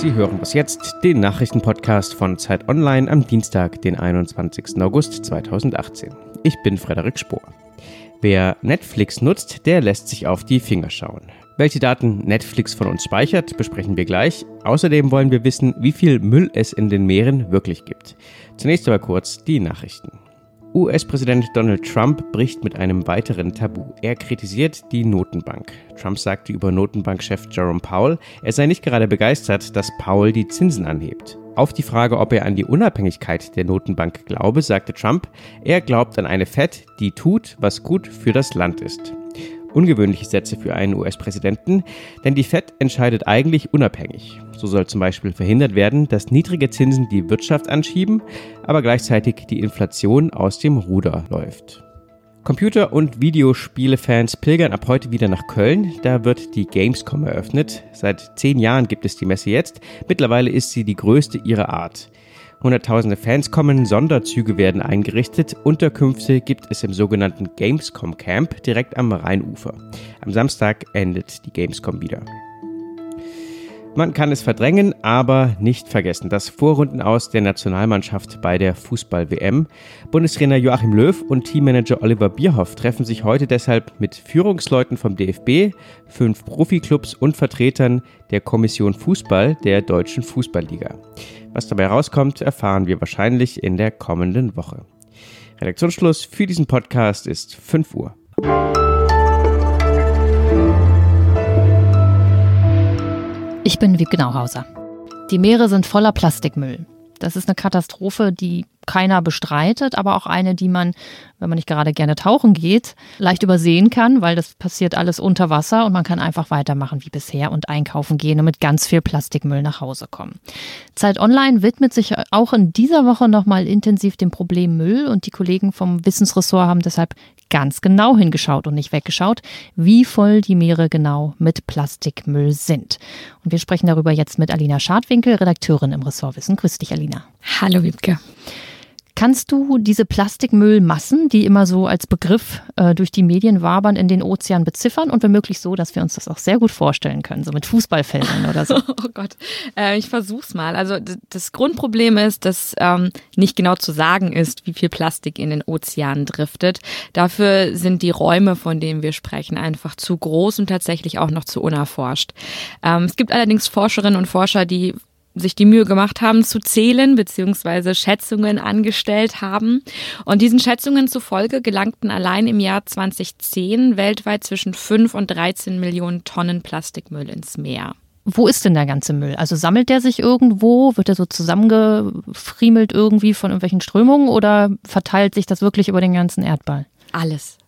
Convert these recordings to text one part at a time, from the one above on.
Sie hören was jetzt, den Nachrichtenpodcast von Zeit Online am Dienstag, den 21. August 2018. Ich bin Frederik Spohr. Wer Netflix nutzt, der lässt sich auf die Finger schauen. Welche Daten Netflix von uns speichert, besprechen wir gleich. Außerdem wollen wir wissen, wie viel Müll es in den Meeren wirklich gibt. Zunächst aber kurz die Nachrichten. US-Präsident Donald Trump bricht mit einem weiteren Tabu. Er kritisiert die Notenbank. Trump sagte über Notenbankchef Jerome Powell, er sei nicht gerade begeistert, dass Powell die Zinsen anhebt. Auf die Frage, ob er an die Unabhängigkeit der Notenbank glaube, sagte Trump, er glaubt an eine Fed, die tut, was gut für das Land ist. Ungewöhnliche Sätze für einen US-Präsidenten, denn die Fed entscheidet eigentlich unabhängig. So soll zum Beispiel verhindert werden, dass niedrige Zinsen die Wirtschaft anschieben, aber gleichzeitig die Inflation aus dem Ruder läuft. Computer- und Videospielefans pilgern ab heute wieder nach Köln. Da wird die Gamescom eröffnet. Seit zehn Jahren gibt es die Messe jetzt. Mittlerweile ist sie die größte ihrer Art. Hunderttausende Fans kommen, Sonderzüge werden eingerichtet, Unterkünfte gibt es im sogenannten Gamescom Camp direkt am Rheinufer. Am Samstag endet die Gamescom wieder. Man kann es verdrängen, aber nicht vergessen. Das Vorrundenaus der Nationalmannschaft bei der Fußball-WM. Bundestrainer Joachim Löw und Teammanager Oliver Bierhoff treffen sich heute deshalb mit Führungsleuten vom DFB, fünf Profiklubs und Vertretern der Kommission Fußball der Deutschen Fußballliga. Was dabei rauskommt, erfahren wir wahrscheinlich in der kommenden Woche. Redaktionsschluss für diesen Podcast ist 5 Uhr. Ich bin Wiebke Nauhauser. Die Meere sind voller Plastikmüll. Das ist eine Katastrophe, die keiner bestreitet, aber auch eine, die man, wenn man nicht gerade gerne tauchen geht, leicht übersehen kann, weil das passiert alles unter Wasser und man kann einfach weitermachen wie bisher und einkaufen gehen und mit ganz viel Plastikmüll nach Hause kommen. Zeit Online widmet sich auch in dieser Woche nochmal intensiv dem Problem Müll und die Kollegen vom Wissensressort haben deshalb ganz genau hingeschaut und nicht weggeschaut, wie voll die Meere genau mit Plastikmüll sind. Und wir sprechen darüber jetzt mit Alina Schadwinkel, Redakteurin im Ressort Wissen. Grüß dich, Alina. Hallo, Wiebke. Kannst du diese Plastikmüllmassen, die immer so als Begriff äh, durch die Medien wabern, in den Ozean beziffern und womöglich so, dass wir uns das auch sehr gut vorstellen können, so mit Fußballfeldern oder so? oh Gott, äh, ich versuch's mal. Also das Grundproblem ist, dass ähm, nicht genau zu sagen ist, wie viel Plastik in den Ozeanen driftet. Dafür sind die Räume, von denen wir sprechen, einfach zu groß und tatsächlich auch noch zu unerforscht. Ähm, es gibt allerdings Forscherinnen und Forscher, die sich die Mühe gemacht haben zu zählen beziehungsweise Schätzungen angestellt haben. Und diesen Schätzungen zufolge gelangten allein im Jahr 2010 weltweit zwischen 5 und 13 Millionen Tonnen Plastikmüll ins Meer. Wo ist denn der ganze Müll? Also sammelt der sich irgendwo? Wird er so zusammengefriemelt irgendwie von irgendwelchen Strömungen oder verteilt sich das wirklich über den ganzen Erdball? Alles.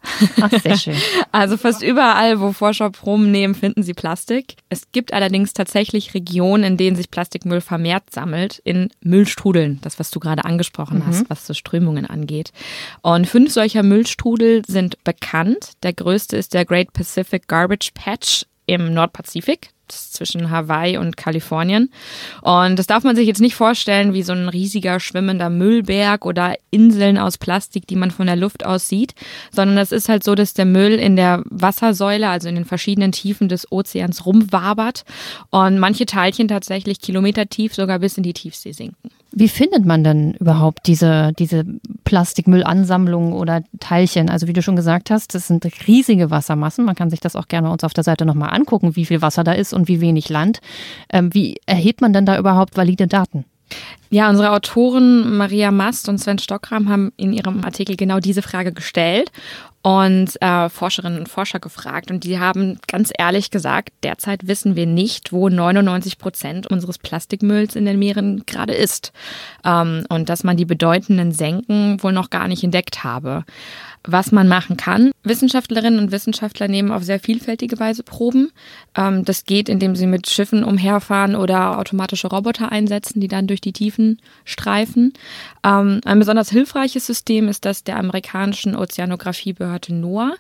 Ach, sehr schön. Also fast überall, wo Forscher Proben nehmen, finden sie Plastik. Es gibt allerdings tatsächlich Regionen, in denen sich Plastikmüll vermehrt sammelt, in Müllstrudeln. Das, was du gerade angesprochen mhm. hast, was so Strömungen angeht. Und fünf solcher Müllstrudel sind bekannt. Der größte ist der Great Pacific Garbage Patch im Nordpazifik zwischen Hawaii und Kalifornien. Und das darf man sich jetzt nicht vorstellen wie so ein riesiger schwimmender Müllberg oder Inseln aus Plastik, die man von der Luft aus sieht, sondern das ist halt so, dass der Müll in der Wassersäule, also in den verschiedenen Tiefen des Ozeans rumwabert und manche Teilchen tatsächlich kilometertief sogar bis in die Tiefsee sinken. Wie findet man denn überhaupt diese, diese Plastikmüllansammlungen oder Teilchen? Also wie du schon gesagt hast, das sind riesige Wassermassen. Man kann sich das auch gerne uns auf der Seite nochmal angucken, wie viel Wasser da ist und wie wenig Land. Ähm, wie erhebt man denn da überhaupt valide Daten? Ja, unsere Autoren Maria Mast und Sven Stockram haben in ihrem Artikel genau diese Frage gestellt und äh, Forscherinnen und Forscher gefragt. Und die haben ganz ehrlich gesagt, derzeit wissen wir nicht, wo 99 Prozent unseres Plastikmülls in den Meeren gerade ist. Ähm, und dass man die bedeutenden Senken wohl noch gar nicht entdeckt habe was man machen kann. Wissenschaftlerinnen und Wissenschaftler nehmen auf sehr vielfältige Weise Proben. Ähm, das geht, indem sie mit Schiffen umherfahren oder automatische Roboter einsetzen, die dann durch die Tiefen streifen. Ähm, ein besonders hilfreiches System ist das der amerikanischen Ozeanografiebehörde NOAA.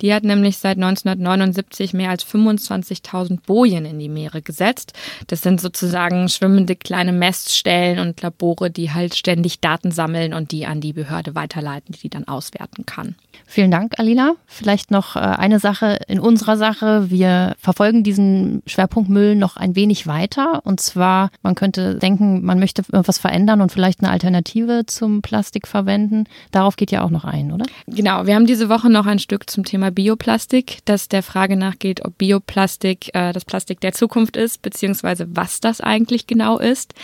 Die hat nämlich seit 1979 mehr als 25.000 Bojen in die Meere gesetzt. Das sind sozusagen schwimmende kleine Messstellen und Labore, die halt ständig Daten sammeln und die an die Behörde weiterleiten, die die dann auswerten kann. Vielen Dank, Alina. Vielleicht noch äh, eine Sache in unserer Sache. Wir verfolgen diesen Schwerpunkt Müll noch ein wenig weiter. Und zwar, man könnte denken, man möchte was verändern und vielleicht eine Alternative zum Plastik verwenden. Darauf geht ja auch noch ein, oder? Genau. Wir haben diese Woche noch ein Stück zum Thema Bioplastik, das der Frage nachgeht, ob Bioplastik äh, das Plastik der Zukunft ist, beziehungsweise was das eigentlich genau ist.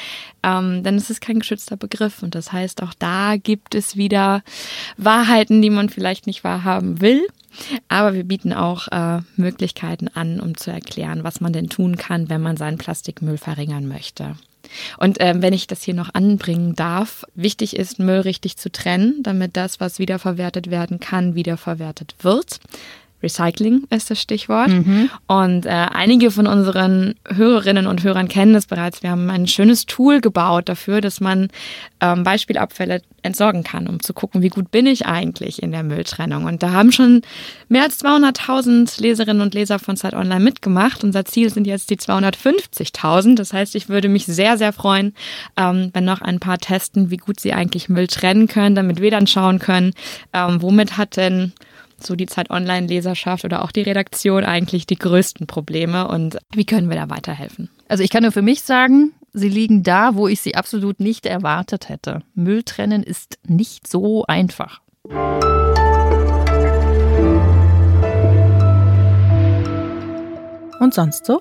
Ähm, denn es ist kein geschützter Begriff. Und das heißt, auch da gibt es wieder Wahrheiten, die man vielleicht nicht nicht wahrhaben will. Aber wir bieten auch äh, Möglichkeiten an, um zu erklären, was man denn tun kann, wenn man seinen Plastikmüll verringern möchte. Und äh, wenn ich das hier noch anbringen darf, wichtig ist, Müll richtig zu trennen, damit das, was wiederverwertet werden kann, wiederverwertet wird. Recycling ist das Stichwort. Mhm. Und äh, einige von unseren Hörerinnen und Hörern kennen das bereits. Wir haben ein schönes Tool gebaut dafür, dass man ähm, Beispielabfälle entsorgen kann, um zu gucken, wie gut bin ich eigentlich in der Mülltrennung. Und da haben schon mehr als 200.000 Leserinnen und Leser von Zeit Online mitgemacht. Unser Ziel sind jetzt die 250.000. Das heißt, ich würde mich sehr, sehr freuen, ähm, wenn noch ein paar testen, wie gut sie eigentlich Müll trennen können, damit wir dann schauen können, ähm, womit hat denn so die Zeit Online-Leserschaft oder auch die Redaktion eigentlich die größten Probleme und wie können wir da weiterhelfen? Also ich kann nur für mich sagen, sie liegen da, wo ich sie absolut nicht erwartet hätte. Müll trennen ist nicht so einfach. Und sonst so?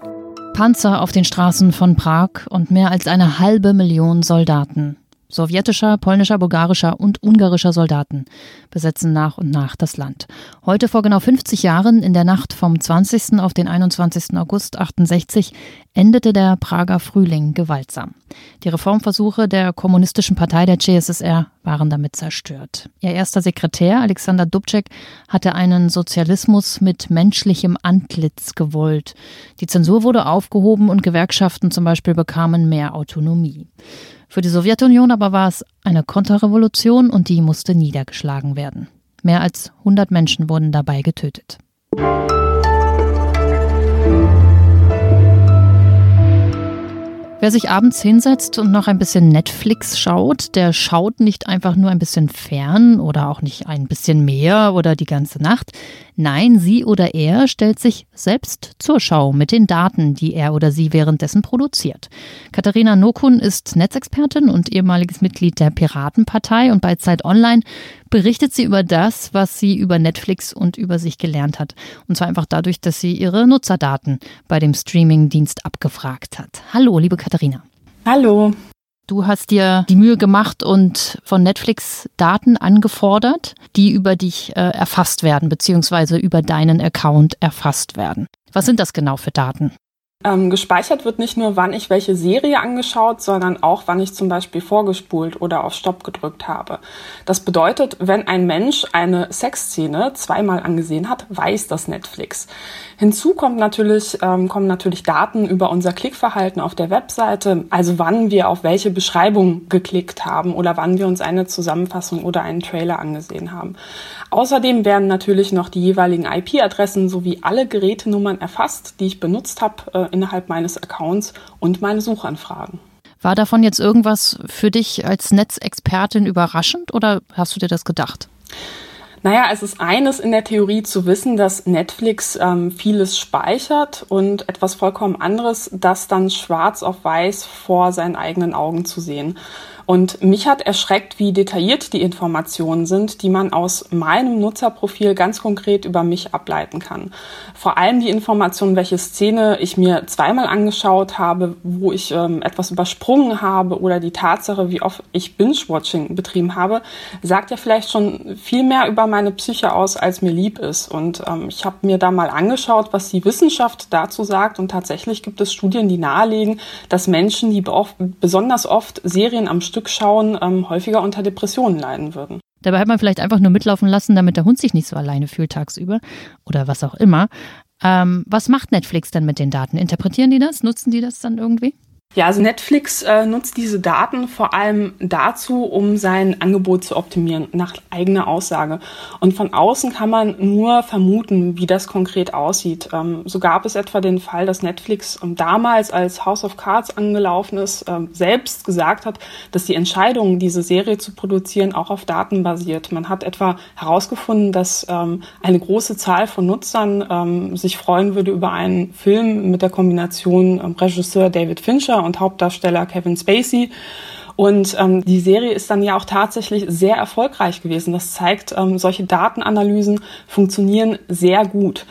Panzer auf den Straßen von Prag und mehr als eine halbe Million Soldaten sowjetischer, polnischer, bulgarischer und ungarischer Soldaten besetzen nach und nach das Land. Heute vor genau 50 Jahren, in der Nacht vom 20. auf den 21. August 68, endete der Prager Frühling gewaltsam. Die Reformversuche der Kommunistischen Partei der CSSR waren damit zerstört. Ihr erster Sekretär, Alexander Dubček, hatte einen Sozialismus mit menschlichem Antlitz gewollt. Die Zensur wurde aufgehoben und Gewerkschaften zum Beispiel bekamen mehr Autonomie. Für die Sowjetunion aber war es eine Konterrevolution und die musste niedergeschlagen werden. Mehr als 100 Menschen wurden dabei getötet. Wer sich abends hinsetzt und noch ein bisschen Netflix schaut, der schaut nicht einfach nur ein bisschen fern oder auch nicht ein bisschen mehr oder die ganze Nacht. Nein, sie oder er stellt sich selbst zur Schau mit den Daten, die er oder sie währenddessen produziert. Katharina Nokun ist Netzexpertin und ehemaliges Mitglied der Piratenpartei und bei Zeit Online berichtet sie über das, was sie über Netflix und über sich gelernt hat. Und zwar einfach dadurch, dass sie ihre Nutzerdaten bei dem Streamingdienst abgefragt hat. Hallo, liebe Katharina. Hallo. Du hast dir die Mühe gemacht und von Netflix Daten angefordert, die über dich äh, erfasst werden, beziehungsweise über deinen Account erfasst werden. Was sind das genau für Daten? Ähm, gespeichert wird nicht nur, wann ich welche Serie angeschaut, sondern auch, wann ich zum Beispiel vorgespult oder auf Stopp gedrückt habe. Das bedeutet, wenn ein Mensch eine Sexszene zweimal angesehen hat, weiß das Netflix. Hinzu kommt natürlich, ähm, kommen natürlich Daten über unser Klickverhalten auf der Webseite, also wann wir auf welche Beschreibung geklickt haben oder wann wir uns eine Zusammenfassung oder einen Trailer angesehen haben. Außerdem werden natürlich noch die jeweiligen IP-Adressen sowie alle Gerätenummern erfasst, die ich benutzt habe äh, innerhalb meines Accounts und meine Suchanfragen. War davon jetzt irgendwas für dich als Netzexpertin überraschend oder hast du dir das gedacht? Naja, es ist eines in der Theorie zu wissen, dass Netflix ähm, vieles speichert und etwas vollkommen anderes, das dann schwarz auf weiß vor seinen eigenen Augen zu sehen. Und mich hat erschreckt, wie detailliert die Informationen sind, die man aus meinem Nutzerprofil ganz konkret über mich ableiten kann. Vor allem die Information, welche Szene ich mir zweimal angeschaut habe, wo ich ähm, etwas übersprungen habe oder die Tatsache, wie oft ich Binge-Watching betrieben habe, sagt ja vielleicht schon viel mehr über meine Psyche aus, als mir lieb ist. Und ähm, ich habe mir da mal angeschaut, was die Wissenschaft dazu sagt. Und tatsächlich gibt es Studien, die nahelegen, dass Menschen, die besonders oft Serien am Stück schauen, ähm, häufiger unter Depressionen leiden würden. Dabei hat man vielleicht einfach nur mitlaufen lassen, damit der Hund sich nicht so alleine fühlt tagsüber oder was auch immer. Ähm, was macht Netflix denn mit den Daten? Interpretieren die das? Nutzen die das dann irgendwie? Ja, also Netflix äh, nutzt diese Daten vor allem dazu, um sein Angebot zu optimieren, nach eigener Aussage. Und von außen kann man nur vermuten, wie das konkret aussieht. Ähm, so gab es etwa den Fall, dass Netflix ähm, damals, als House of Cards angelaufen ist, ähm, selbst gesagt hat, dass die Entscheidung, diese Serie zu produzieren, auch auf Daten basiert. Man hat etwa herausgefunden, dass ähm, eine große Zahl von Nutzern ähm, sich freuen würde über einen Film mit der Kombination ähm, Regisseur David Fincher und Hauptdarsteller Kevin Spacey. Und ähm, die Serie ist dann ja auch tatsächlich sehr erfolgreich gewesen. Das zeigt, ähm, solche Datenanalysen funktionieren sehr gut.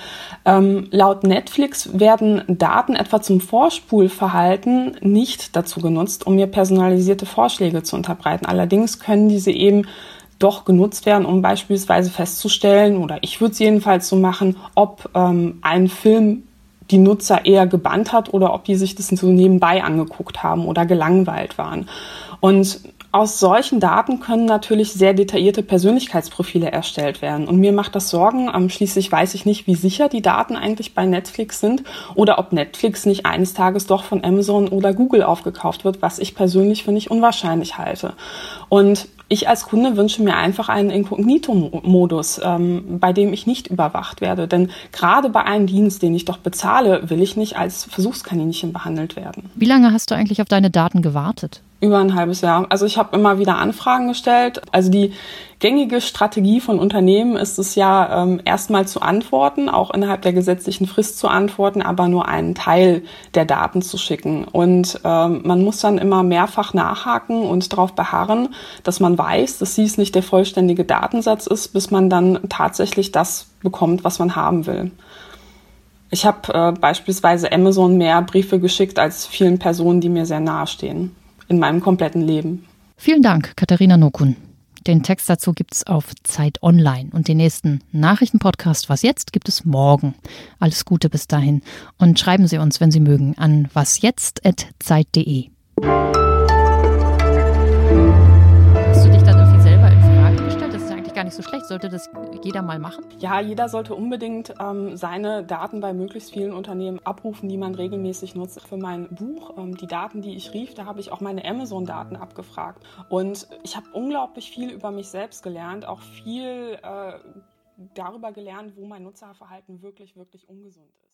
Ähm, laut Netflix werden Daten etwa zum Vorspulverhalten nicht dazu genutzt, um mir personalisierte Vorschläge zu unterbreiten. Allerdings können diese eben doch genutzt werden, um beispielsweise festzustellen, oder ich würde es jedenfalls so machen, ob ähm, ein Film die Nutzer eher gebannt hat oder ob die sich das so nebenbei angeguckt haben oder gelangweilt waren. Und aus solchen Daten können natürlich sehr detaillierte Persönlichkeitsprofile erstellt werden. Und mir macht das Sorgen. Ähm, schließlich weiß ich nicht, wie sicher die Daten eigentlich bei Netflix sind oder ob Netflix nicht eines Tages doch von Amazon oder Google aufgekauft wird, was ich persönlich für nicht unwahrscheinlich halte. Und ich als Kunde wünsche mir einfach einen Inkognito-Modus, ähm, bei dem ich nicht überwacht werde. Denn gerade bei einem Dienst, den ich doch bezahle, will ich nicht als Versuchskaninchen behandelt werden. Wie lange hast du eigentlich auf deine Daten gewartet? Über ein halbes Jahr. Also ich habe immer wieder Anfragen gestellt. Also die gängige Strategie von Unternehmen ist es ja, ähm, erstmal zu antworten, auch innerhalb der gesetzlichen Frist zu antworten, aber nur einen Teil der Daten zu schicken. Und ähm, man muss dann immer mehrfach nachhaken und darauf beharren, dass man weiß, dass dies nicht der vollständige Datensatz ist, bis man dann tatsächlich das bekommt, was man haben will. Ich habe äh, beispielsweise Amazon mehr Briefe geschickt als vielen Personen, die mir sehr nahestehen in meinem kompletten Leben. Vielen Dank, Katharina Nokun. Den Text dazu gibt es auf Zeit Online und den nächsten Nachrichtenpodcast Was jetzt gibt es morgen. Alles Gute bis dahin und schreiben Sie uns, wenn Sie mögen, an wasjetzt.zeit.de. nicht so schlecht. Sollte das jeder mal machen? Ja, jeder sollte unbedingt ähm, seine Daten bei möglichst vielen Unternehmen abrufen, die man regelmäßig nutzt. Für mein Buch, ähm, die Daten, die ich rief, da habe ich auch meine Amazon-Daten abgefragt. Und ich habe unglaublich viel über mich selbst gelernt, auch viel äh, darüber gelernt, wo mein Nutzerverhalten wirklich, wirklich ungesund ist.